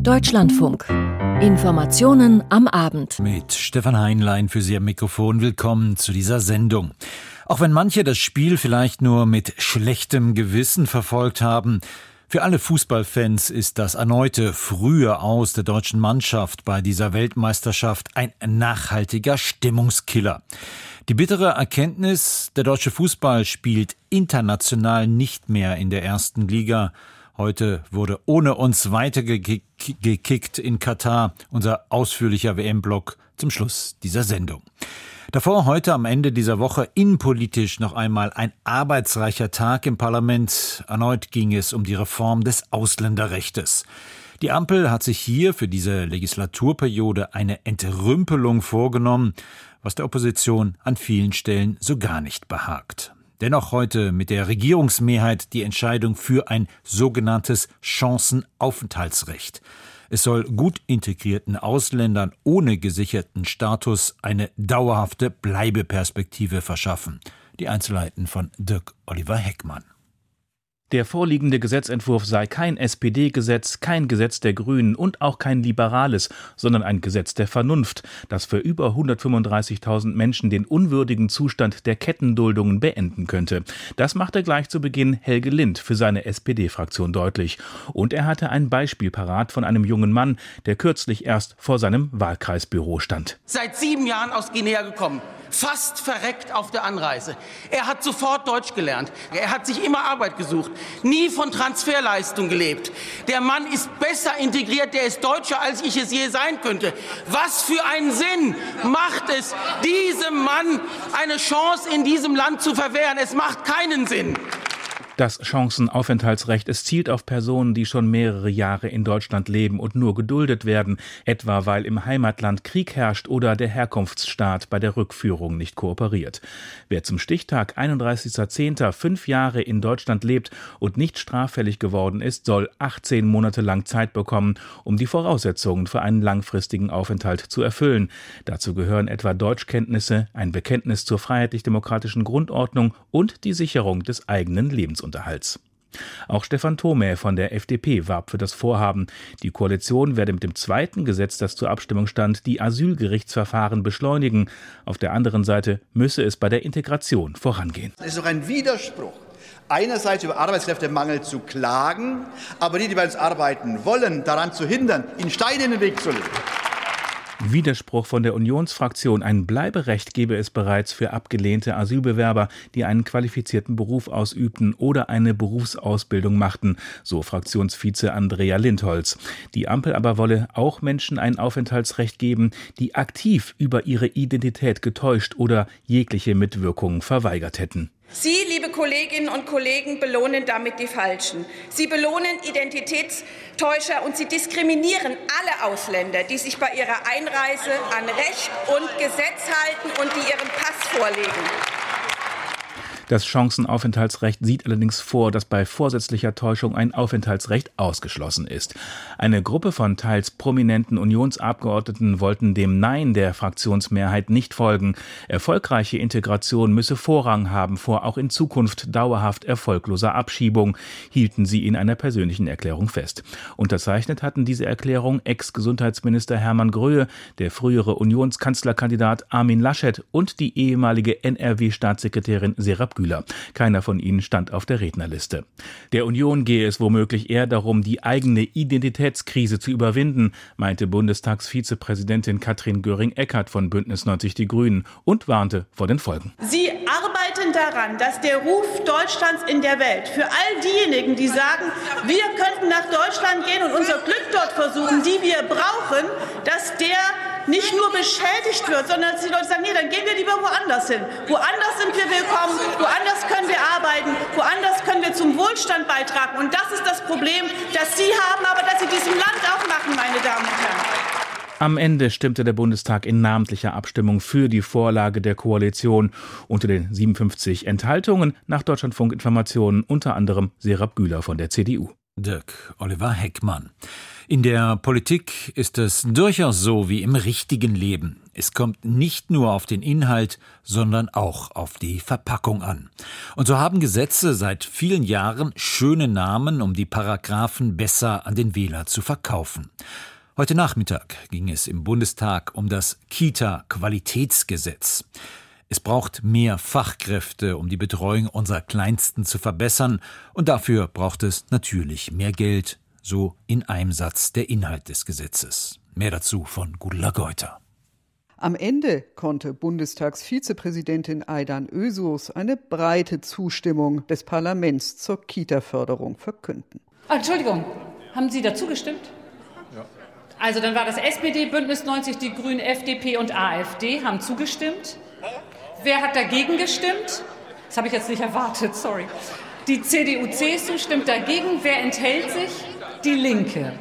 Deutschlandfunk. Informationen am Abend. Mit Stefan Heinlein für Sie am Mikrofon. Willkommen zu dieser Sendung. Auch wenn manche das Spiel vielleicht nur mit schlechtem Gewissen verfolgt haben, für alle Fußballfans ist das erneute frühe Aus der deutschen Mannschaft bei dieser Weltmeisterschaft ein nachhaltiger Stimmungskiller. Die bittere Erkenntnis, der deutsche Fußball spielt international nicht mehr in der ersten Liga. Heute wurde ohne uns weitergekickt in Katar unser ausführlicher WM-Block zum Schluss dieser Sendung. Davor heute am Ende dieser Woche innenpolitisch noch einmal ein arbeitsreicher Tag im Parlament. Erneut ging es um die Reform des Ausländerrechtes. Die Ampel hat sich hier für diese Legislaturperiode eine Entrümpelung vorgenommen, was der Opposition an vielen Stellen so gar nicht behagt. Dennoch heute mit der Regierungsmehrheit die Entscheidung für ein sogenanntes Chancenaufenthaltsrecht. Es soll gut integrierten Ausländern ohne gesicherten Status eine dauerhafte Bleibeperspektive verschaffen. Die Einzelheiten von Dirk Oliver Heckmann. Der vorliegende Gesetzentwurf sei kein SPD-Gesetz, kein Gesetz der Grünen und auch kein liberales, sondern ein Gesetz der Vernunft, das für über 135.000 Menschen den unwürdigen Zustand der Kettenduldungen beenden könnte. Das machte gleich zu Beginn Helge Lind für seine SPD-Fraktion deutlich. Und er hatte ein Beispiel parat von einem jungen Mann, der kürzlich erst vor seinem Wahlkreisbüro stand. Seit sieben Jahren aus Guinea gekommen fast verreckt auf der Anreise. Er hat sofort Deutsch gelernt. Er hat sich immer Arbeit gesucht, nie von Transferleistung gelebt. Der Mann ist besser integriert, der ist Deutscher, als ich es je sein könnte. Was für einen Sinn macht es, diesem Mann eine Chance in diesem Land zu verwehren? Es macht keinen Sinn. Das Chancenaufenthaltsrecht, es zielt auf Personen, die schon mehrere Jahre in Deutschland leben und nur geduldet werden, etwa weil im Heimatland Krieg herrscht oder der Herkunftsstaat bei der Rückführung nicht kooperiert. Wer zum Stichtag 31.10. fünf Jahre in Deutschland lebt und nicht straffällig geworden ist, soll 18 Monate lang Zeit bekommen, um die Voraussetzungen für einen langfristigen Aufenthalt zu erfüllen. Dazu gehören etwa Deutschkenntnisse, ein Bekenntnis zur freiheitlich-demokratischen Grundordnung und die Sicherung des eigenen Lebens. Lebensunterhalts. Auch Stefan Thome von der FDP warb für das Vorhaben. Die Koalition werde mit dem zweiten Gesetz, das zur Abstimmung stand, die Asylgerichtsverfahren beschleunigen. Auf der anderen Seite müsse es bei der Integration vorangehen. Es ist doch ein Widerspruch. Einerseits über Arbeitskräftemangel zu klagen, aber die, die bei uns arbeiten wollen, daran zu hindern, ihnen Steine in den Weg zu legen. Widerspruch von der Unionsfraktion. Ein Bleiberecht gebe es bereits für abgelehnte Asylbewerber, die einen qualifizierten Beruf ausübten oder eine Berufsausbildung machten, so Fraktionsvize Andrea Lindholz. Die Ampel aber wolle auch Menschen ein Aufenthaltsrecht geben, die aktiv über ihre Identität getäuscht oder jegliche Mitwirkung verweigert hätten. Sie, liebe Kolleginnen und Kollegen, belohnen damit die Falschen. Sie belohnen Identitätstäuscher und Sie diskriminieren alle Ausländer, die sich bei ihrer Einreise an Recht und Gesetz halten und die ihren Pass vorlegen. Das Chancenaufenthaltsrecht sieht allerdings vor, dass bei vorsätzlicher Täuschung ein Aufenthaltsrecht ausgeschlossen ist. Eine Gruppe von teils prominenten Unionsabgeordneten wollten dem Nein der Fraktionsmehrheit nicht folgen. Erfolgreiche Integration müsse Vorrang haben vor auch in Zukunft dauerhaft erfolgloser Abschiebung, hielten sie in einer persönlichen Erklärung fest. Unterzeichnet hatten diese Erklärung Ex-Gesundheitsminister Hermann Gröhe, der frühere Unionskanzlerkandidat Armin Laschet und die ehemalige NRW-Staatssekretärin Serap Güler. Keiner von ihnen stand auf der Rednerliste. Der Union gehe es womöglich eher darum, die eigene Identitätskrise zu überwinden, meinte Bundestagsvizepräsidentin Katrin Göring-Eckardt von Bündnis 90 Die Grünen und warnte vor den Folgen. Sie arbeiten daran, dass der Ruf Deutschlands in der Welt für all diejenigen, die sagen, wir könnten nach Deutschland gehen und unser Glück dort versuchen, die wir brauchen, dass der nicht nur beschädigt wird, sondern dass die Leute sagen, nee, dann gehen wir lieber woanders hin. Woanders sind wir willkommen, woanders können wir arbeiten, woanders können wir zum Wohlstand beitragen. Und das ist das Problem, das Sie haben, aber das Sie diesem Land auch machen, meine Damen und Herren. Am Ende stimmte der Bundestag in namentlicher Abstimmung für die Vorlage der Koalition. Unter den 57 Enthaltungen nach Deutschlandfunk Informationen unter anderem Serap Güler von der CDU. Dirk Oliver Heckmann. In der Politik ist es durchaus so wie im richtigen Leben. Es kommt nicht nur auf den Inhalt, sondern auch auf die Verpackung an. Und so haben Gesetze seit vielen Jahren schöne Namen, um die Paragraphen besser an den Wähler zu verkaufen. Heute Nachmittag ging es im Bundestag um das Kita-Qualitätsgesetz. Es braucht mehr Fachkräfte, um die Betreuung unserer Kleinsten zu verbessern, und dafür braucht es natürlich mehr Geld, so in einem Satz der Inhalt des Gesetzes. Mehr dazu von Gudula Geuter. Am Ende konnte Bundestagsvizepräsidentin Aidan Ösus eine breite Zustimmung des Parlaments zur Kita-Förderung verkünden. Ah, Entschuldigung, haben Sie dazu gestimmt? Ja. Also dann war das SPD, Bündnis 90, die Grünen, FDP und AfD haben zugestimmt. Wer hat dagegen gestimmt? Das habe ich jetzt nicht erwartet, sorry. Die CDU-CSU stimmt dagegen. Wer enthält sich? Die Linke.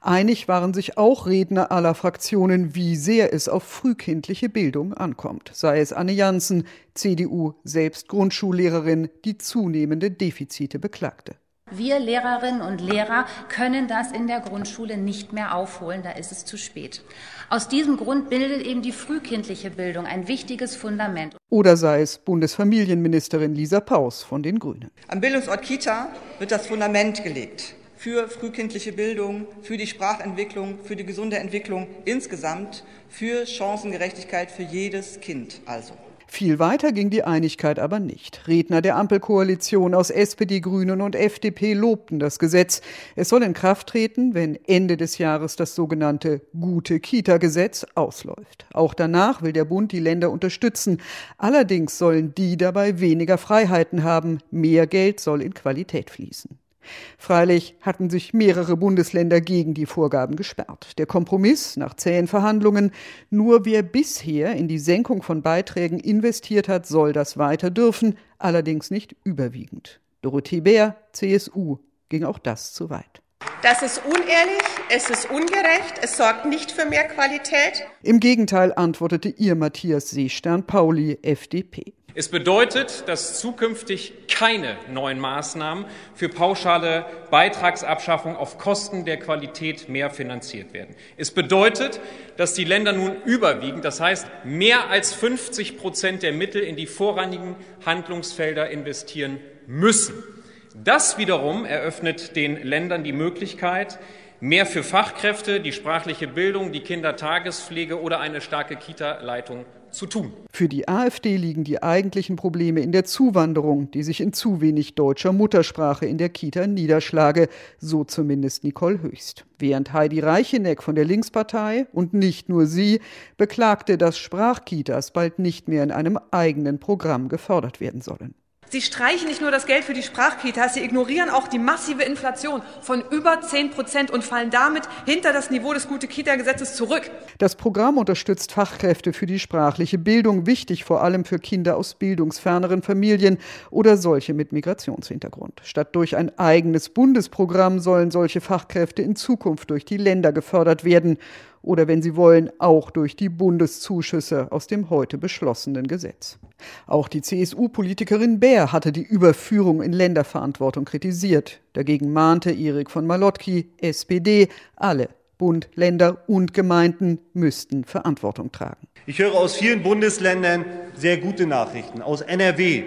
Einig waren sich auch Redner aller Fraktionen, wie sehr es auf frühkindliche Bildung ankommt. Sei es Anne Janssen, CDU, selbst Grundschullehrerin, die zunehmende Defizite beklagte. Wir Lehrerinnen und Lehrer können das in der Grundschule nicht mehr aufholen, da ist es zu spät. Aus diesem Grund bildet eben die frühkindliche Bildung ein wichtiges Fundament. Oder sei es Bundesfamilienministerin Lisa Paus von den Grünen. Am Bildungsort Kita wird das Fundament gelegt für frühkindliche Bildung, für die Sprachentwicklung, für die gesunde Entwicklung insgesamt, für Chancengerechtigkeit für jedes Kind also. Viel weiter ging die Einigkeit aber nicht. Redner der Ampelkoalition aus SPD, Grünen und FDP lobten das Gesetz. Es soll in Kraft treten, wenn Ende des Jahres das sogenannte Gute Kita-Gesetz ausläuft. Auch danach will der Bund die Länder unterstützen. Allerdings sollen die dabei weniger Freiheiten haben. Mehr Geld soll in Qualität fließen. Freilich hatten sich mehrere Bundesländer gegen die Vorgaben gesperrt. Der Kompromiss nach zähen Verhandlungen, nur wer bisher in die Senkung von Beiträgen investiert hat, soll das weiter dürfen, allerdings nicht überwiegend. Dorothee Bär, CSU, ging auch das zu weit. Das ist unehrlich, es ist ungerecht, es sorgt nicht für mehr Qualität. Im Gegenteil antwortete ihr Matthias Seestern-Pauli, FDP. Es bedeutet, dass zukünftig keine neuen Maßnahmen für pauschale Beitragsabschaffung auf Kosten der Qualität mehr finanziert werden. Es bedeutet, dass die Länder nun überwiegend, das heißt mehr als 50 Prozent der Mittel in die vorrangigen Handlungsfelder investieren müssen. Das wiederum eröffnet den Ländern die Möglichkeit, mehr für Fachkräfte, die sprachliche Bildung, die Kindertagespflege oder eine starke Kita-Leitung zu tun. Für die AfD liegen die eigentlichen Probleme in der Zuwanderung, die sich in zu wenig deutscher Muttersprache in der Kita niederschlage, so zumindest Nicole Höchst. Während Heidi Reicheneck von der Linkspartei und nicht nur sie beklagte, dass Sprachkitas bald nicht mehr in einem eigenen Programm gefördert werden sollen. Sie streichen nicht nur das Geld für die Sprachkitas, sie ignorieren auch die massive Inflation von über 10 Prozent und fallen damit hinter das Niveau des Gute-Kita-Gesetzes zurück. Das Programm unterstützt Fachkräfte für die sprachliche Bildung, wichtig vor allem für Kinder aus bildungsferneren Familien oder solche mit Migrationshintergrund. Statt durch ein eigenes Bundesprogramm sollen solche Fachkräfte in Zukunft durch die Länder gefördert werden oder wenn Sie wollen, auch durch die Bundeszuschüsse aus dem heute beschlossenen Gesetz. Auch die CSU-Politikerin Bär hatte die Überführung in Länderverantwortung kritisiert. Dagegen mahnte Erik von Malotki, SPD, alle Bund, Länder und Gemeinden müssten Verantwortung tragen. Ich höre aus vielen Bundesländern sehr gute Nachrichten. Aus NRW,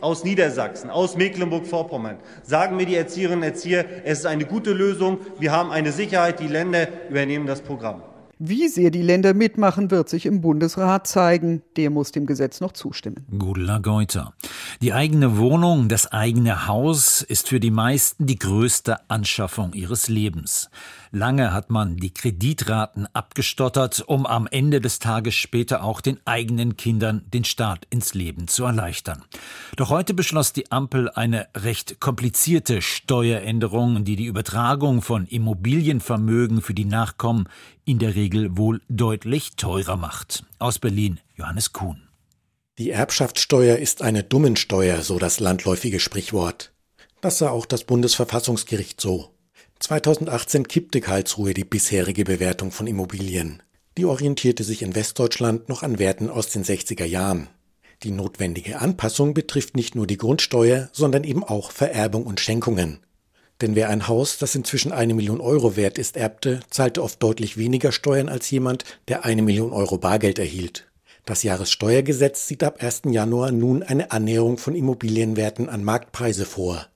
aus Niedersachsen, aus Mecklenburg-Vorpommern sagen mir die Erzieherinnen und Erzieher, es ist eine gute Lösung. Wir haben eine Sicherheit, die Länder übernehmen das Programm. Wie sehr die Länder mitmachen, wird sich im Bundesrat zeigen. Der muss dem Gesetz noch zustimmen. Gudula Geuter. Die eigene Wohnung, das eigene Haus ist für die meisten die größte Anschaffung ihres Lebens. Lange hat man die Kreditraten abgestottert, um am Ende des Tages später auch den eigenen Kindern den Start ins Leben zu erleichtern. Doch heute beschloss die Ampel eine recht komplizierte Steueränderung, die die Übertragung von Immobilienvermögen für die Nachkommen in der Regel wohl deutlich teurer macht. Aus Berlin Johannes Kuhn. Die Erbschaftssteuer ist eine Dummensteuer, so das landläufige Sprichwort. Das sah auch das Bundesverfassungsgericht so. 2018 kippte Karlsruhe die bisherige Bewertung von Immobilien. Die orientierte sich in Westdeutschland noch an Werten aus den 60er Jahren. Die notwendige Anpassung betrifft nicht nur die Grundsteuer, sondern eben auch Vererbung und Schenkungen. Denn wer ein Haus, das inzwischen eine Million Euro wert ist, erbte, zahlte oft deutlich weniger Steuern als jemand, der eine Million Euro Bargeld erhielt. Das Jahressteuergesetz sieht ab 1. Januar nun eine Annäherung von Immobilienwerten an Marktpreise vor.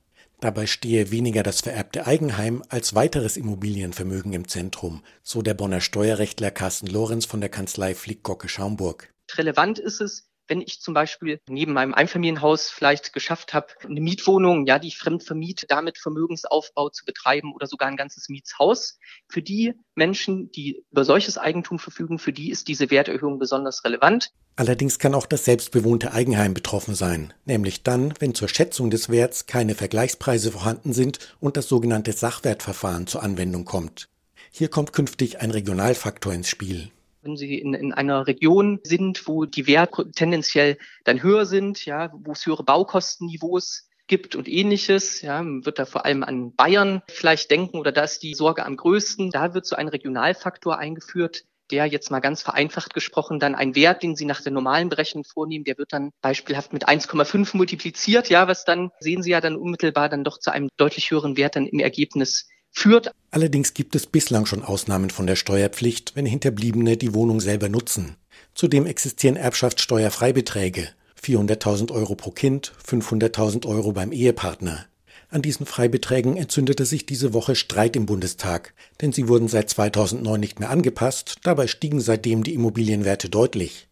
Dabei stehe weniger das vererbte Eigenheim als weiteres Immobilienvermögen im Zentrum, so der Bonner Steuerrechtler Carsten Lorenz von der Kanzlei Flick-Gocke Schaumburg. Relevant ist es, wenn ich zum Beispiel neben meinem Einfamilienhaus vielleicht geschafft habe, eine Mietwohnung, ja, die ich fremd vermiete, damit Vermögensaufbau zu betreiben oder sogar ein ganzes Mietshaus. Für die Menschen, die über solches Eigentum verfügen, für die ist diese Werterhöhung besonders relevant. Allerdings kann auch das selbstbewohnte Eigenheim betroffen sein, nämlich dann, wenn zur Schätzung des Werts keine Vergleichspreise vorhanden sind und das sogenannte Sachwertverfahren zur Anwendung kommt. Hier kommt künftig ein Regionalfaktor ins Spiel wenn Sie in, in einer Region sind, wo die Werte tendenziell dann höher sind, ja, wo es höhere Baukostenniveaus gibt und ähnliches, ja, man wird da vor allem an Bayern vielleicht denken oder da ist die Sorge am größten. Da wird so ein Regionalfaktor eingeführt, der jetzt mal ganz vereinfacht gesprochen dann ein Wert, den Sie nach der normalen Berechnung vornehmen, der wird dann beispielhaft mit 1,5 multipliziert, ja, was dann sehen Sie ja dann unmittelbar dann doch zu einem deutlich höheren Wert dann im Ergebnis führt. Allerdings gibt es bislang schon Ausnahmen von der Steuerpflicht, wenn Hinterbliebene die Wohnung selber nutzen. Zudem existieren Erbschaftssteuerfreibeträge 400.000 Euro pro Kind, 500.000 Euro beim Ehepartner. An diesen Freibeträgen entzündete sich diese Woche Streit im Bundestag, denn sie wurden seit 2009 nicht mehr angepasst, dabei stiegen seitdem die Immobilienwerte deutlich.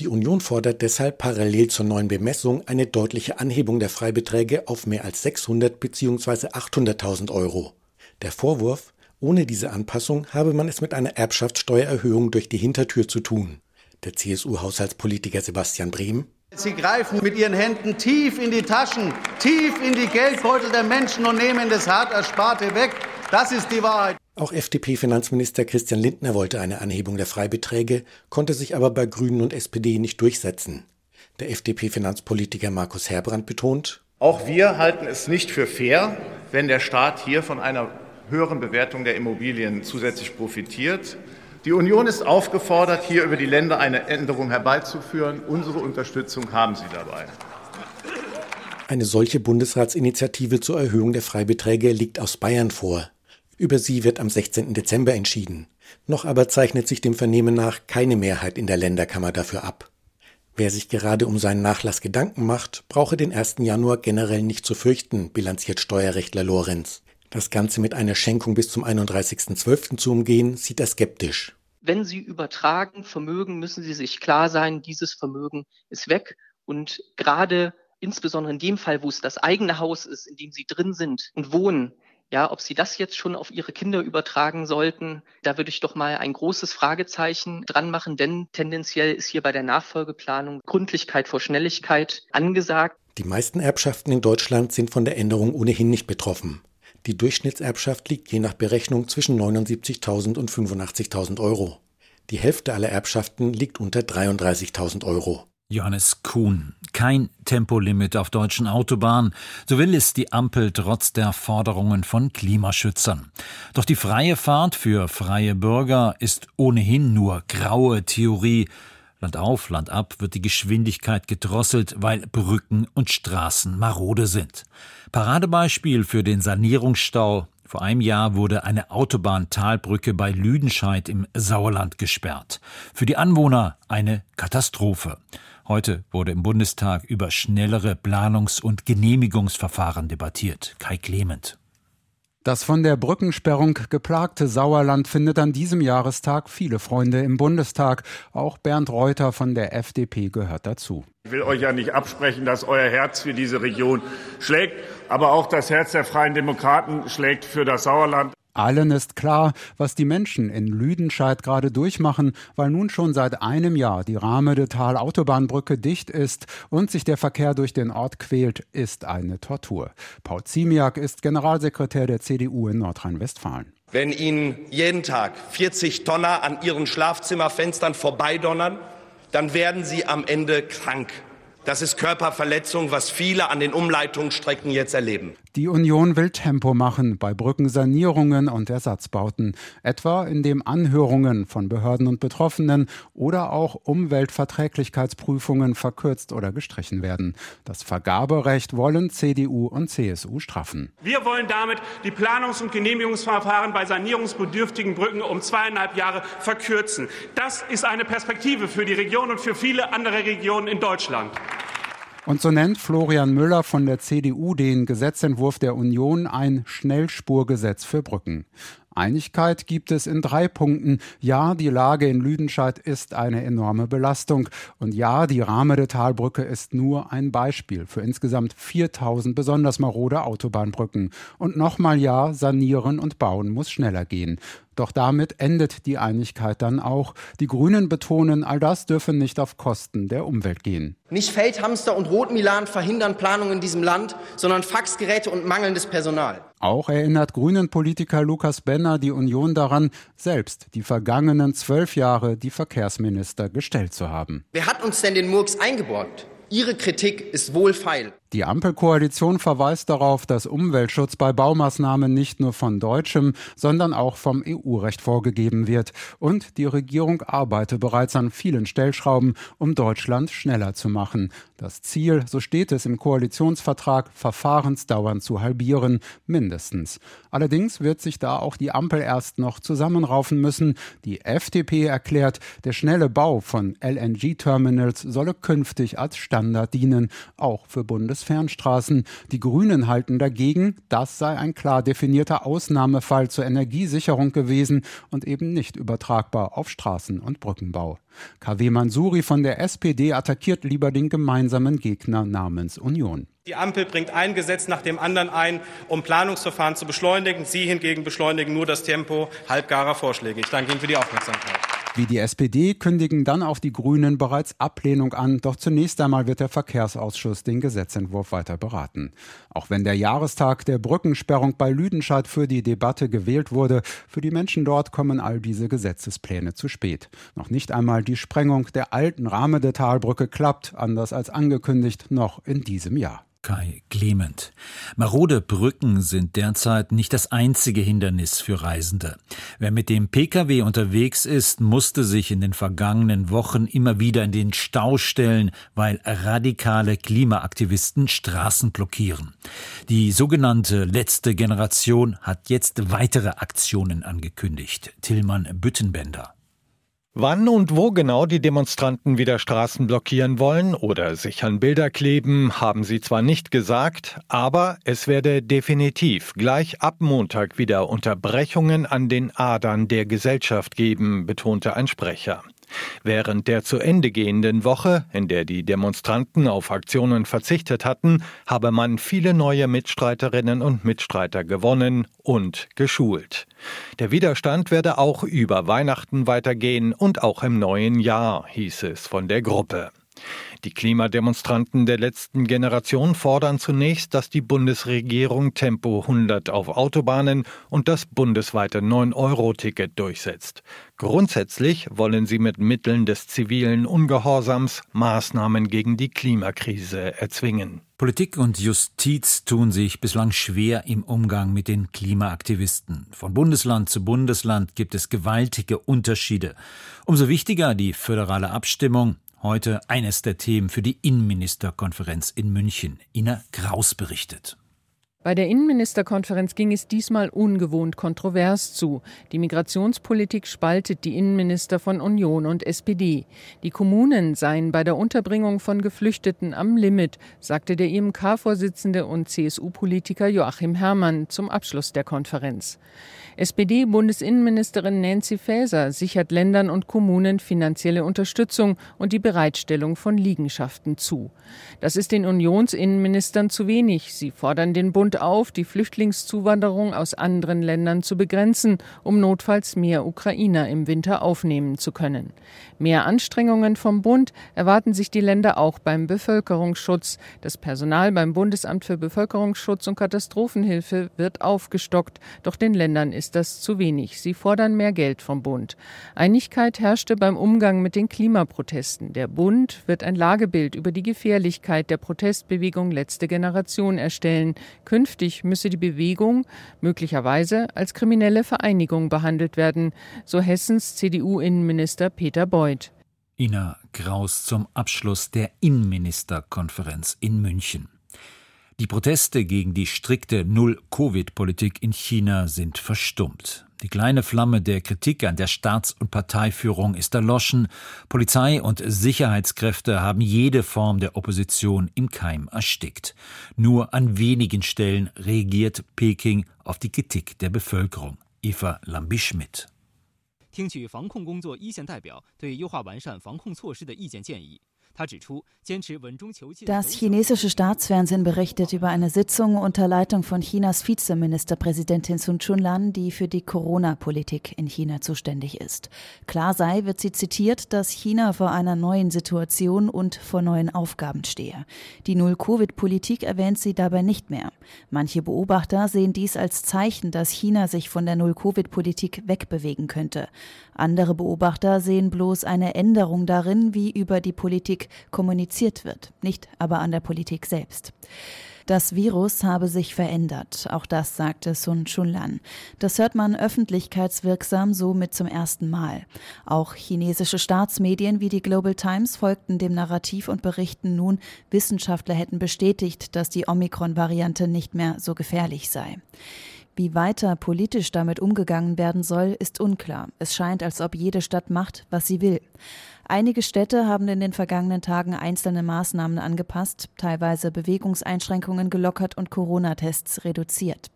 Die Union fordert deshalb parallel zur neuen Bemessung eine deutliche Anhebung der Freibeträge auf mehr als 600 bzw. 800.000 Euro. Der Vorwurf, ohne diese Anpassung habe man es mit einer Erbschaftssteuererhöhung durch die Hintertür zu tun. Der CSU-Haushaltspolitiker Sebastian Brehm. Sie greifen mit Ihren Händen tief in die Taschen, tief in die Geldbeutel der Menschen und nehmen das hart Ersparte weg. Das ist die Wahrheit. Auch FDP-Finanzminister Christian Lindner wollte eine Anhebung der Freibeträge, konnte sich aber bei Grünen und SPD nicht durchsetzen. Der FDP-Finanzpolitiker Markus Herbrand betont, auch wir halten es nicht für fair, wenn der Staat hier von einer höheren Bewertung der Immobilien zusätzlich profitiert. Die Union ist aufgefordert, hier über die Länder eine Änderung herbeizuführen. Unsere Unterstützung haben Sie dabei. Eine solche Bundesratsinitiative zur Erhöhung der Freibeträge liegt aus Bayern vor. Über sie wird am 16. Dezember entschieden. Noch aber zeichnet sich dem Vernehmen nach keine Mehrheit in der Länderkammer dafür ab. Wer sich gerade um seinen Nachlass Gedanken macht, brauche den 1. Januar generell nicht zu fürchten, bilanziert Steuerrechtler Lorenz. Das Ganze mit einer Schenkung bis zum 31.12. zu umgehen, sieht er skeptisch. Wenn Sie übertragen Vermögen, müssen Sie sich klar sein, dieses Vermögen ist weg. Und gerade insbesondere in dem Fall, wo es das eigene Haus ist, in dem Sie drin sind und wohnen, ja, ob Sie das jetzt schon auf Ihre Kinder übertragen sollten, da würde ich doch mal ein großes Fragezeichen dran machen, denn tendenziell ist hier bei der Nachfolgeplanung Gründlichkeit vor Schnelligkeit angesagt. Die meisten Erbschaften in Deutschland sind von der Änderung ohnehin nicht betroffen. Die Durchschnittserbschaft liegt je nach Berechnung zwischen 79.000 und 85.000 Euro. Die Hälfte aller Erbschaften liegt unter 33.000 Euro. Johannes Kuhn. Kein Tempolimit auf deutschen Autobahnen, so will es die Ampel trotz der Forderungen von Klimaschützern. Doch die freie Fahrt für freie Bürger ist ohnehin nur graue Theorie. Land auf, Land ab wird die Geschwindigkeit gedrosselt, weil Brücken und Straßen marode sind. Paradebeispiel für den Sanierungsstau vor einem Jahr wurde eine Autobahntalbrücke bei Lüdenscheid im Sauerland gesperrt. Für die Anwohner eine Katastrophe. Heute wurde im Bundestag über schnellere Planungs- und Genehmigungsverfahren debattiert. Kai Clement. Das von der Brückensperrung geplagte Sauerland findet an diesem Jahrestag viele Freunde im Bundestag. Auch Bernd Reuter von der FDP gehört dazu. Ich will euch ja nicht absprechen, dass euer Herz für diese Region schlägt, aber auch das Herz der Freien Demokraten schlägt für das Sauerland. Allen ist klar, was die Menschen in Lüdenscheid gerade durchmachen, weil nun schon seit einem Jahr die Rahmedetal Autobahnbrücke dicht ist und sich der Verkehr durch den Ort quält, ist eine Tortur. Paul Ziemiak ist Generalsekretär der CDU in Nordrhein-Westfalen. Wenn Ihnen jeden Tag 40 Tonner an Ihren Schlafzimmerfenstern vorbeidonnern, dann werden Sie am Ende krank. Das ist Körperverletzung, was viele an den Umleitungsstrecken jetzt erleben. Die Union will Tempo machen bei Brückensanierungen und Ersatzbauten, etwa indem Anhörungen von Behörden und Betroffenen oder auch Umweltverträglichkeitsprüfungen verkürzt oder gestrichen werden. Das Vergaberecht wollen CDU und CSU straffen. Wir wollen damit die Planungs- und Genehmigungsverfahren bei sanierungsbedürftigen Brücken um zweieinhalb Jahre verkürzen. Das ist eine Perspektive für die Region und für viele andere Regionen in Deutschland. Und so nennt Florian Müller von der CDU den Gesetzentwurf der Union ein Schnellspurgesetz für Brücken. Einigkeit gibt es in drei Punkten. Ja, die Lage in Lüdenscheid ist eine enorme Belastung. Und ja, die Rahmede Talbrücke ist nur ein Beispiel für insgesamt 4000 besonders marode Autobahnbrücken. Und nochmal ja, sanieren und bauen muss schneller gehen. Doch damit endet die Einigkeit dann auch. Die Grünen betonen, all das dürfe nicht auf Kosten der Umwelt gehen. Nicht Feldhamster und Rotmilan verhindern Planung in diesem Land, sondern Faxgeräte und mangelndes Personal. Auch erinnert Grünen-Politiker Lukas Benner die Union daran, selbst die vergangenen zwölf Jahre die Verkehrsminister gestellt zu haben. Wer hat uns denn den Murks eingeborgt? Ihre Kritik ist wohlfeil. Die Ampelkoalition verweist darauf, dass Umweltschutz bei Baumaßnahmen nicht nur von deutschem, sondern auch vom EU-Recht vorgegeben wird. Und die Regierung arbeite bereits an vielen Stellschrauben, um Deutschland schneller zu machen. Das Ziel, so steht es im Koalitionsvertrag, Verfahrensdauern zu halbieren, mindestens. Allerdings wird sich da auch die Ampel erst noch zusammenraufen müssen. Die FDP erklärt, der schnelle Bau von LNG-Terminals solle künftig als Standard dienen, auch für Bundes Fernstraßen. Die Grünen halten dagegen, das sei ein klar definierter Ausnahmefall zur Energiesicherung gewesen und eben nicht übertragbar auf Straßen- und Brückenbau. KW Mansuri von der SPD attackiert lieber den gemeinsamen Gegner namens Union. Die Ampel bringt ein Gesetz nach dem anderen ein, um Planungsverfahren zu beschleunigen. Sie hingegen beschleunigen nur das Tempo halbgarer Vorschläge. Ich danke Ihnen für die Aufmerksamkeit. Wie die SPD kündigen dann auch die Grünen bereits Ablehnung an, doch zunächst einmal wird der Verkehrsausschuss den Gesetzentwurf weiter beraten. Auch wenn der Jahrestag der Brückensperrung bei Lüdenscheid für die Debatte gewählt wurde, für die Menschen dort kommen all diese Gesetzespläne zu spät. Noch nicht einmal die Sprengung der alten Rahmedetalbrücke klappt, anders als angekündigt, noch in diesem Jahr. Kai Clement. Marode Brücken sind derzeit nicht das einzige Hindernis für Reisende. Wer mit dem Pkw unterwegs ist, musste sich in den vergangenen Wochen immer wieder in den Stau stellen, weil radikale Klimaaktivisten Straßen blockieren. Die sogenannte letzte Generation hat jetzt weitere Aktionen angekündigt. Tillmann Büttenbender. Wann und wo genau die Demonstranten wieder Straßen blockieren wollen oder sich an Bilder kleben, haben sie zwar nicht gesagt, aber es werde definitiv gleich ab Montag wieder Unterbrechungen an den Adern der Gesellschaft geben, betonte ein Sprecher. Während der zu Ende gehenden Woche, in der die Demonstranten auf Aktionen verzichtet hatten, habe man viele neue Mitstreiterinnen und Mitstreiter gewonnen und geschult. Der Widerstand werde auch über Weihnachten weitergehen und auch im neuen Jahr, hieß es von der Gruppe. Die Klimademonstranten der letzten Generation fordern zunächst, dass die Bundesregierung Tempo 100 auf Autobahnen und das bundesweite 9-Euro-Ticket durchsetzt. Grundsätzlich wollen sie mit Mitteln des zivilen Ungehorsams Maßnahmen gegen die Klimakrise erzwingen. Politik und Justiz tun sich bislang schwer im Umgang mit den Klimaaktivisten. Von Bundesland zu Bundesland gibt es gewaltige Unterschiede. Umso wichtiger die föderale Abstimmung. Heute eines der Themen für die Innenministerkonferenz in München. Ina Kraus berichtet. Bei der Innenministerkonferenz ging es diesmal ungewohnt kontrovers zu. Die Migrationspolitik spaltet die Innenminister von Union und SPD. Die Kommunen seien bei der Unterbringung von Geflüchteten am Limit, sagte der IMK-Vorsitzende und CSU-Politiker Joachim Herrmann zum Abschluss der Konferenz. SPD-Bundesinnenministerin Nancy Faeser sichert Ländern und Kommunen finanzielle Unterstützung und die Bereitstellung von Liegenschaften zu. Das ist den Unionsinnenministern zu wenig. Sie fordern den Bund Bund auf, die Flüchtlingszuwanderung aus anderen Ländern zu begrenzen, um notfalls mehr Ukrainer im Winter aufnehmen zu können. Mehr Anstrengungen vom Bund erwarten sich die Länder auch beim Bevölkerungsschutz. Das Personal beim Bundesamt für Bevölkerungsschutz und Katastrophenhilfe wird aufgestockt, doch den Ländern ist das zu wenig. Sie fordern mehr Geld vom Bund. Einigkeit herrschte beim Umgang mit den Klimaprotesten. Der Bund wird ein Lagebild über die Gefährlichkeit der Protestbewegung Letzte Generation erstellen. Künftig müsse die Bewegung möglicherweise als kriminelle Vereinigung behandelt werden, so Hessens CDU-Innenminister Peter Beuth. Beuth. Ina Kraus zum Abschluss der Innenministerkonferenz in München. Die Proteste gegen die strikte Null-Covid-Politik in China sind verstummt. Die kleine Flamme der Kritik an der Staats- und Parteiführung ist erloschen. Polizei und Sicherheitskräfte haben jede Form der Opposition im Keim erstickt. Nur an wenigen Stellen reagiert Peking auf die Kritik der Bevölkerung. Eva Lambi-Schmidt. 听取防控工作一线代表对优化完善防控措施的意见建议。 Das chinesische Staatsfernsehen berichtet über eine Sitzung unter Leitung von Chinas Vizeministerpräsidentin Sun Chunlan, die für die Corona-Politik in China zuständig ist. Klar sei, wird sie zitiert, dass China vor einer neuen Situation und vor neuen Aufgaben stehe. Die Null-Covid-Politik erwähnt sie dabei nicht mehr. Manche Beobachter sehen dies als Zeichen, dass China sich von der Null-Covid-Politik wegbewegen könnte. Andere Beobachter sehen bloß eine Änderung darin, wie über die Politik kommuniziert wird, nicht aber an der Politik selbst. Das Virus habe sich verändert, auch das sagte Sun Chunlan. Das hört man öffentlichkeitswirksam somit zum ersten Mal. Auch chinesische Staatsmedien wie die Global Times folgten dem Narrativ und berichten nun, Wissenschaftler hätten bestätigt, dass die Omikron-Variante nicht mehr so gefährlich sei. Wie weiter politisch damit umgegangen werden soll, ist unklar. Es scheint, als ob jede Stadt macht, was sie will. Einige Städte haben in den vergangenen Tagen einzelne Maßnahmen angepasst, teilweise Bewegungseinschränkungen gelockert und Corona-Tests reduziert.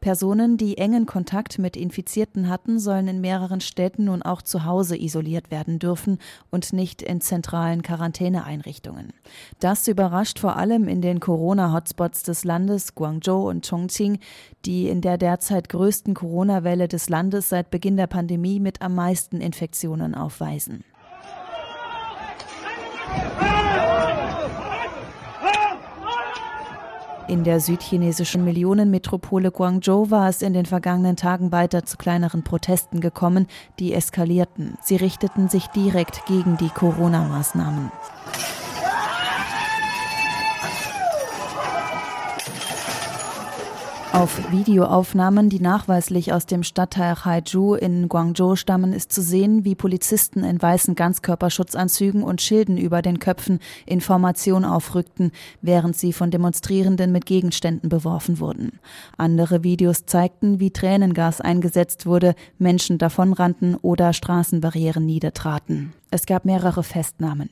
Personen, die engen Kontakt mit Infizierten hatten, sollen in mehreren Städten nun auch zu Hause isoliert werden dürfen und nicht in zentralen Quarantäneeinrichtungen. Das überrascht vor allem in den Corona-Hotspots des Landes Guangzhou und Chongqing, die in der derzeit größten Corona-Welle des Landes seit Beginn der Pandemie mit am meisten Infektionen aufweisen. In der südchinesischen Millionenmetropole Guangzhou war es in den vergangenen Tagen weiter zu kleineren Protesten gekommen, die eskalierten. Sie richteten sich direkt gegen die Corona-Maßnahmen. Auf Videoaufnahmen, die nachweislich aus dem Stadtteil Haizhou in Guangzhou stammen, ist zu sehen, wie Polizisten in weißen Ganzkörperschutzanzügen und Schilden über den Köpfen Information aufrückten, während sie von Demonstrierenden mit Gegenständen beworfen wurden. Andere Videos zeigten, wie Tränengas eingesetzt wurde, Menschen davonrannten oder Straßenbarrieren niedertraten. Es gab mehrere Festnahmen.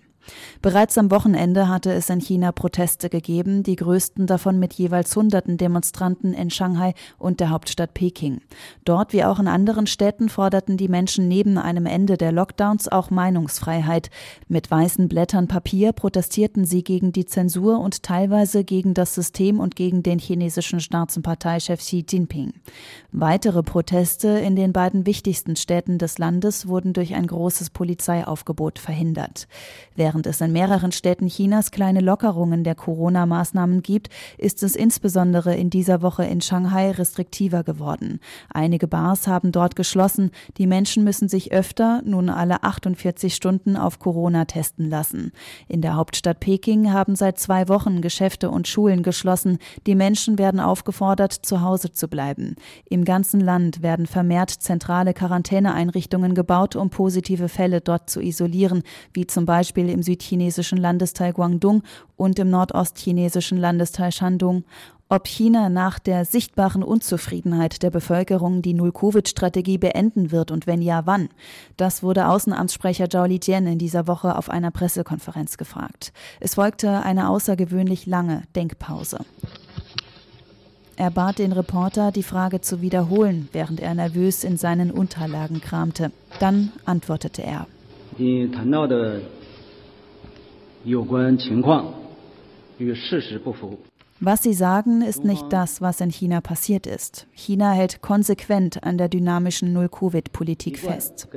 Bereits am Wochenende hatte es in China Proteste gegeben, die größten davon mit jeweils hunderten Demonstranten in Shanghai und der Hauptstadt Peking. Dort wie auch in anderen Städten forderten die Menschen neben einem Ende der Lockdowns auch Meinungsfreiheit. Mit weißen Blättern Papier protestierten sie gegen die Zensur und teilweise gegen das System und gegen den chinesischen Staats- und Parteichef Xi Jinping. Weitere Proteste in den beiden wichtigsten Städten des Landes wurden durch ein großes Polizeiaufgebot verhindert. Während Während es in mehreren Städten Chinas kleine Lockerungen der Corona-Maßnahmen gibt, ist es insbesondere in dieser Woche in Shanghai restriktiver geworden. Einige Bars haben dort geschlossen. Die Menschen müssen sich öfter, nun alle 48 Stunden, auf Corona testen lassen. In der Hauptstadt Peking haben seit zwei Wochen Geschäfte und Schulen geschlossen. Die Menschen werden aufgefordert, zu Hause zu bleiben. Im ganzen Land werden vermehrt zentrale Quarantäneeinrichtungen gebaut, um positive Fälle dort zu isolieren, wie zum Beispiel im südchinesischen Landesteil Guangdong und im nordostchinesischen Landesteil Shandong. Ob China nach der sichtbaren Unzufriedenheit der Bevölkerung die Null-Covid-Strategie beenden wird und wenn ja, wann? Das wurde Außenamtssprecher Zhao Lijian in dieser Woche auf einer Pressekonferenz gefragt. Es folgte eine außergewöhnlich lange Denkpause. Er bat den Reporter, die Frage zu wiederholen, während er nervös in seinen Unterlagen kramte. Dann antwortete er. Die was sie sagen, ist nicht das, was in China passiert ist. China hält konsequent an der dynamischen Null-Covid-Politik fest.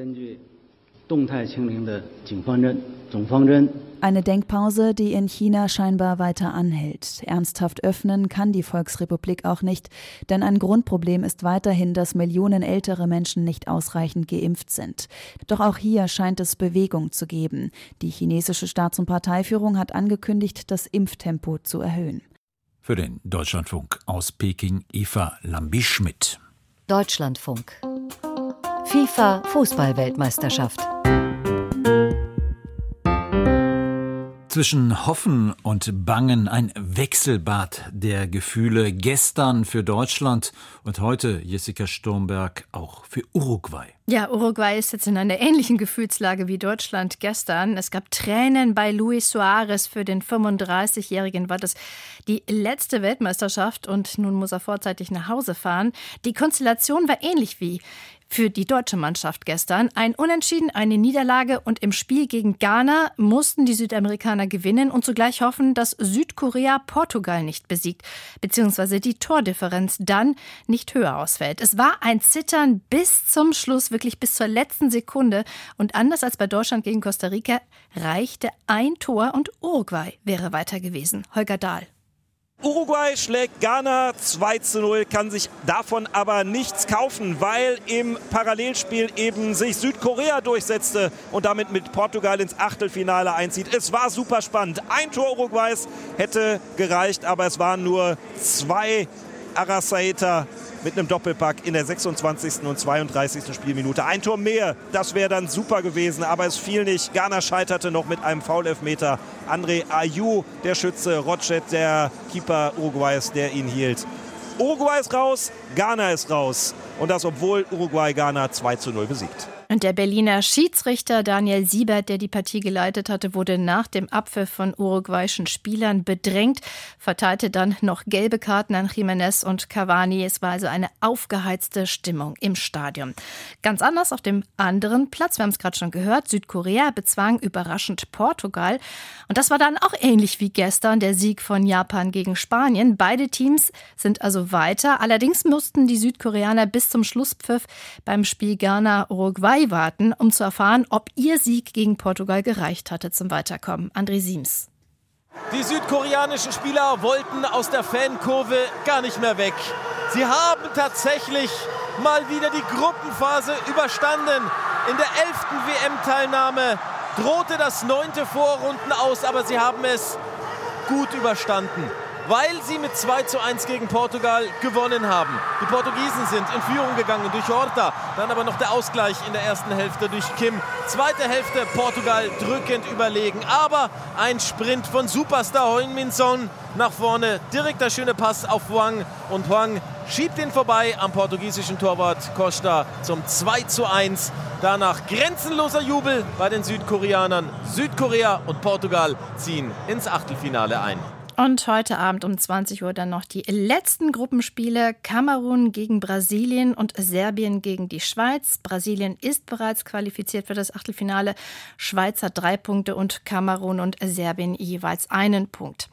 Eine Denkpause, die in China scheinbar weiter anhält. Ernsthaft öffnen kann die Volksrepublik auch nicht, denn ein Grundproblem ist weiterhin, dass Millionen ältere Menschen nicht ausreichend geimpft sind. Doch auch hier scheint es Bewegung zu geben. Die chinesische Staats- und Parteiführung hat angekündigt, das Impftempo zu erhöhen. Für den Deutschlandfunk aus Peking Eva Lambi-Schmidt. Deutschlandfunk. FIFA Fußballweltmeisterschaft. Zwischen Hoffen und Bangen ein Wechselbad der Gefühle. Gestern für Deutschland und heute, Jessica Sturmberg, auch für Uruguay. Ja, Uruguay ist jetzt in einer ähnlichen Gefühlslage wie Deutschland gestern. Es gab Tränen bei Luis Suarez. Für den 35-Jährigen war das die letzte Weltmeisterschaft und nun muss er vorzeitig nach Hause fahren. Die Konstellation war ähnlich wie für die deutsche Mannschaft gestern. Ein Unentschieden, eine Niederlage und im Spiel gegen Ghana mussten die Südamerikaner gewinnen und zugleich hoffen, dass Südkorea Portugal nicht besiegt, beziehungsweise die Tordifferenz dann nicht höher ausfällt. Es war ein Zittern bis zum Schluss, wirklich bis zur letzten Sekunde. Und anders als bei Deutschland gegen Costa Rica reichte ein Tor und Uruguay wäre weiter gewesen. Holger Dahl. Uruguay schlägt Ghana 2 zu 0, kann sich davon aber nichts kaufen, weil im Parallelspiel eben sich Südkorea durchsetzte und damit mit Portugal ins Achtelfinale einzieht. Es war super spannend. Ein Tor Uruguays hätte gereicht, aber es waren nur zwei Arasaeta mit einem Doppelpack in der 26. und 32. Spielminute. Ein Tor mehr, das wäre dann super gewesen, aber es fiel nicht. Ghana scheiterte noch mit einem Foulelfmeter. André Ayu, der Schütze, Rochet, der Keeper Uruguays, der ihn hielt. Uruguay ist raus, Ghana ist raus. Und das, obwohl Uruguay Ghana 2 zu 0 besiegt. Und der Berliner Schiedsrichter Daniel Siebert, der die Partie geleitet hatte, wurde nach dem Abpfiff von uruguayischen Spielern bedrängt, verteilte dann noch gelbe Karten an Jiménez und Cavani. Es war also eine aufgeheizte Stimmung im Stadion. Ganz anders auf dem anderen Platz, wir haben es gerade schon gehört, Südkorea bezwang überraschend Portugal. Und das war dann auch ähnlich wie gestern der Sieg von Japan gegen Spanien. Beide Teams sind also weiter. Allerdings mussten die Südkoreaner bis zum Schlusspfiff beim Spiel Ghana-Uruguay warten, um zu erfahren, ob ihr Sieg gegen Portugal gereicht hatte zum Weiterkommen. André Siems. Die südkoreanischen Spieler wollten aus der Fankurve gar nicht mehr weg. Sie haben tatsächlich mal wieder die Gruppenphase überstanden. In der elften WM-Teilnahme drohte das neunte Vorrunden aus, aber sie haben es gut überstanden weil sie mit 2 zu 1 gegen Portugal gewonnen haben. Die Portugiesen sind in Führung gegangen durch Horta, dann aber noch der Ausgleich in der ersten Hälfte durch Kim. Zweite Hälfte Portugal drückend überlegen, aber ein Sprint von Superstar Heung-Min Son nach vorne, direkt der schöne Pass auf Huang und Huang schiebt ihn vorbei am portugiesischen Torwart Costa zum 2 zu 1. Danach grenzenloser Jubel bei den Südkoreanern. Südkorea und Portugal ziehen ins Achtelfinale ein. Und heute Abend um 20 Uhr dann noch die letzten Gruppenspiele. Kamerun gegen Brasilien und Serbien gegen die Schweiz. Brasilien ist bereits qualifiziert für das Achtelfinale. Schweiz hat drei Punkte und Kamerun und Serbien jeweils einen Punkt.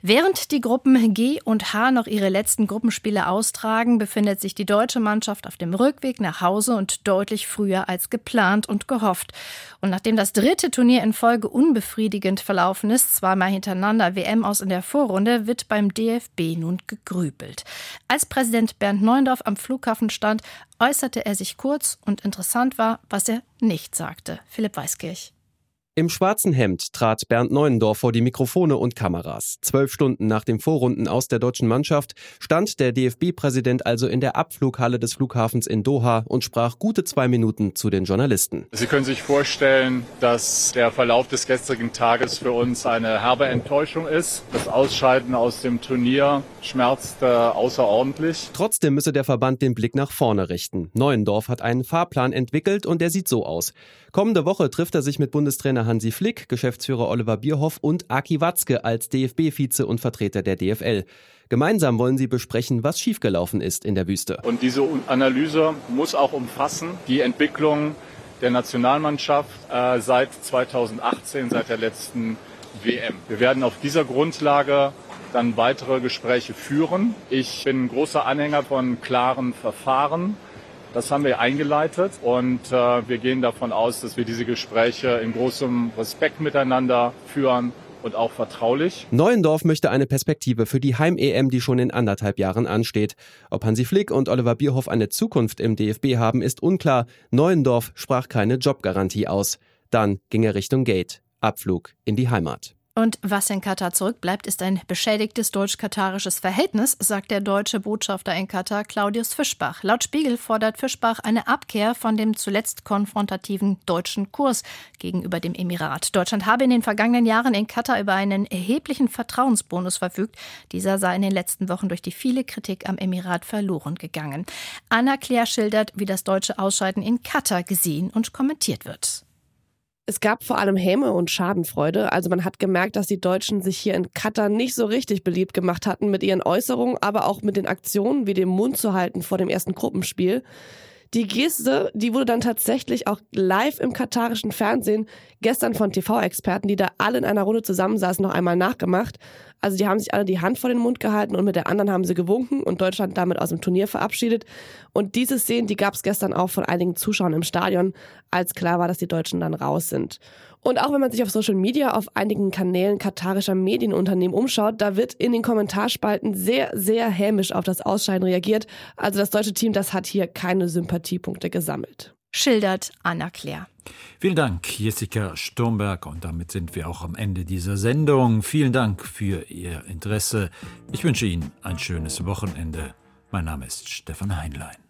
Während die Gruppen G und H noch ihre letzten Gruppenspiele austragen, befindet sich die deutsche Mannschaft auf dem Rückweg nach Hause und deutlich früher als geplant und gehofft. Und nachdem das dritte Turnier in Folge unbefriedigend verlaufen ist, zweimal hintereinander WM aus in der Vorrunde, wird beim DFB nun gegrübelt. Als Präsident Bernd Neuendorf am Flughafen stand, äußerte er sich kurz und interessant war, was er nicht sagte. Philipp Weiskirch. Im schwarzen Hemd trat Bernd Neuendorf vor die Mikrofone und Kameras. Zwölf Stunden nach dem Vorrunden aus der deutschen Mannschaft stand der DFB-Präsident also in der Abflughalle des Flughafens in Doha und sprach gute zwei Minuten zu den Journalisten. Sie können sich vorstellen, dass der Verlauf des gestrigen Tages für uns eine herbe Enttäuschung ist. Das Ausscheiden aus dem Turnier schmerzte außerordentlich. Trotzdem müsse der Verband den Blick nach vorne richten. Neuendorf hat einen Fahrplan entwickelt und der sieht so aus. Kommende Woche trifft er sich mit Bundestrainer Hansi Flick, Geschäftsführer Oliver Bierhoff und Aki Watzke als DFB-Vize und Vertreter der DFL. Gemeinsam wollen sie besprechen, was schiefgelaufen ist in der Wüste. Und diese Analyse muss auch umfassen die Entwicklung der Nationalmannschaft äh, seit 2018, seit der letzten WM. Wir werden auf dieser Grundlage dann weitere Gespräche führen. Ich bin großer Anhänger von klaren Verfahren. Das haben wir eingeleitet und äh, wir gehen davon aus, dass wir diese Gespräche in großem Respekt miteinander führen und auch vertraulich. Neuendorf möchte eine Perspektive für die Heim-EM, die schon in anderthalb Jahren ansteht. Ob Hansi Flick und Oliver Bierhoff eine Zukunft im DFB haben, ist unklar. Neuendorf sprach keine Jobgarantie aus. Dann ging er Richtung Gate. Abflug in die Heimat. Und was in Katar zurückbleibt, ist ein beschädigtes deutsch-katarisches Verhältnis, sagt der deutsche Botschafter in Katar Claudius Fischbach. Laut Spiegel fordert Fischbach eine Abkehr von dem zuletzt konfrontativen deutschen Kurs gegenüber dem Emirat. Deutschland habe in den vergangenen Jahren in Katar über einen erheblichen Vertrauensbonus verfügt. Dieser sei in den letzten Wochen durch die viele Kritik am Emirat verloren gegangen. Anna Claire schildert, wie das deutsche Ausscheiden in Katar gesehen und kommentiert wird. Es gab vor allem Häme und Schadenfreude. Also man hat gemerkt, dass die Deutschen sich hier in Katar nicht so richtig beliebt gemacht hatten mit ihren Äußerungen, aber auch mit den Aktionen wie dem Mund zu halten vor dem ersten Gruppenspiel. Die Geste, die wurde dann tatsächlich auch live im katarischen Fernsehen gestern von TV-Experten, die da alle in einer Runde zusammensaßen, noch einmal nachgemacht. Also die haben sich alle die Hand vor den Mund gehalten und mit der anderen haben sie gewunken und Deutschland damit aus dem Turnier verabschiedet. Und diese Szenen, die gab es gestern auch von einigen Zuschauern im Stadion, als klar war, dass die Deutschen dann raus sind. Und auch wenn man sich auf Social Media auf einigen Kanälen katarischer Medienunternehmen umschaut, da wird in den Kommentarspalten sehr, sehr hämisch auf das Ausscheiden reagiert. Also das deutsche Team, das hat hier keine Sympathiepunkte gesammelt. Schildert Anna Claire. Vielen Dank, Jessica Sturmberg. Und damit sind wir auch am Ende dieser Sendung. Vielen Dank für Ihr Interesse. Ich wünsche Ihnen ein schönes Wochenende. Mein Name ist Stefan Heinlein.